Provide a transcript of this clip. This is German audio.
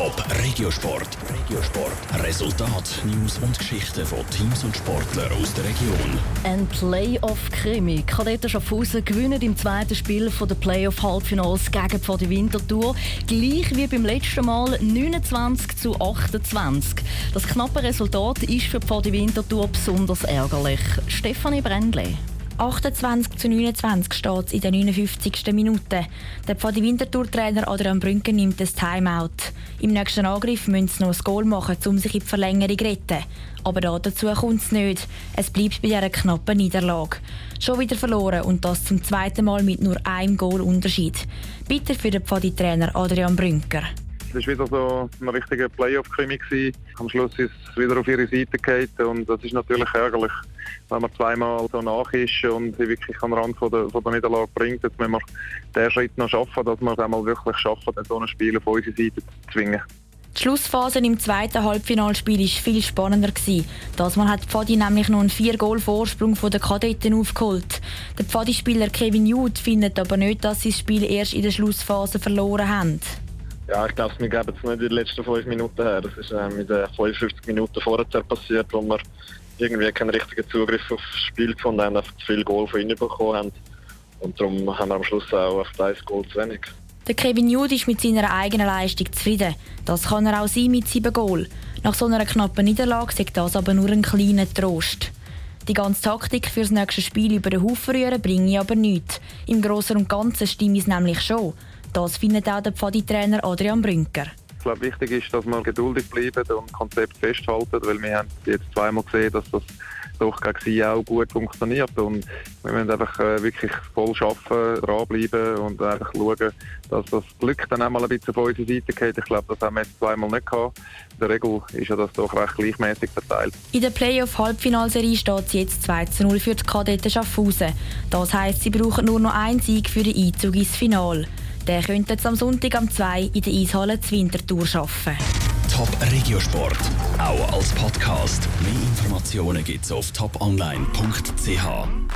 Top Regiosport. Regiosport. Resultat, News und Geschichten von Teams und Sportlern aus der Region. Ein Playoff-Krimi. Kadetten Schaffhausen gewinnen im zweiten Spiel der Playoff-Halbfinals gegen Pfadi Winterthur. Gleich wie beim letzten Mal 29 zu 28. Das knappe Resultat ist für Pfadi Winterthur besonders ärgerlich. Stefanie Brändle. 28 zu 29 steht es in der 59. Minute. Der Pfadi Winterthur-Trainer Adrian Brünker nimmt das Timeout. Im nächsten Angriff müssen sie noch ein Goal machen, um sich in die Verlängerung zu retten. Aber dazu kommt es nicht. Es bleibt bei dieser knappen Niederlage. Schon wieder verloren und das zum zweiten Mal mit nur einem Goal Unterschied. Bitte für den Pfadi-Trainer Adrian Brünker. Es war wieder so ein richtiger Playoff-Krimi. Am Schluss ist es wieder auf ihre Seite gehalten und das ist natürlich ärgerlich, wenn man zweimal so nach ist und sie wirklich am Rand von der, von der Niederlage bringt. Jetzt müssen wir den Schritt noch schaffen, dass wir es einmal wirklich schaffen, so ein Spiel auf unsere Seite zu zwingen. Die Schlussphase im zweiten Halbfinalspiel war viel spannender. Das Mal hat Pfadi nämlich noch einen 4-Goal-Vorsprung von den Kadetten aufgeholt. Der Pfadi-Spieler Kevin Jude findet aber nicht, dass sie das Spiel erst in der Schlussphase verloren haben. Ja, ich glaube, wir geben es nicht in den letzten fünf Minuten her. Das ist äh, mit den 55 Minuten vorher passiert, wo wir irgendwie keinen richtigen Zugriff aufs Spiel gefunden haben, einfach zu viel Goal von ihnen bekommen haben. Und darum haben wir am Schluss auch auf ein Goal zu wenig. Der Kevin Jude ist mit seiner eigenen Leistung zufrieden. Das kann er auch sein mit sieben Goal. Nach so einer knappen Niederlage sagt das aber nur ein kleiner Trost. Die ganze Taktik für das nächste Spiel über den Haufen rühren bringe ich aber nichts. Im Großen und Ganzen stimmt es nämlich schon. Das findet auch der Pfadi-Trainer Adrian Brünker. Ich glaube, wichtig ist, dass wir geduldig bleiben und das Konzept festhalten, weil wir haben jetzt zweimal gesehen, dass das doch gegen sie auch gut funktioniert und wir müssen einfach äh, wirklich voll arbeiten, dranbleiben und einfach schauen, dass das Glück dann auch mal ein bisschen auf unsere Seite geht. Ich glaube, das haben wir jetzt zweimal nicht gehabt. In der Regel ist ja das doch recht gleichmäßig verteilt. In der Playoff-Halbfinalserie steht es jetzt 2 zu 0 für die Kadetten Schaffhausen. Das heisst, sie brauchen nur noch einen Sieg für den Einzug ins Finale. Der könnte jetzt am Sonntag am 2 in der Eishalle zur Wintertour arbeiten. Top Regiosport, auch als Podcast. Mehr Informationen gibt's auf toponline.ch.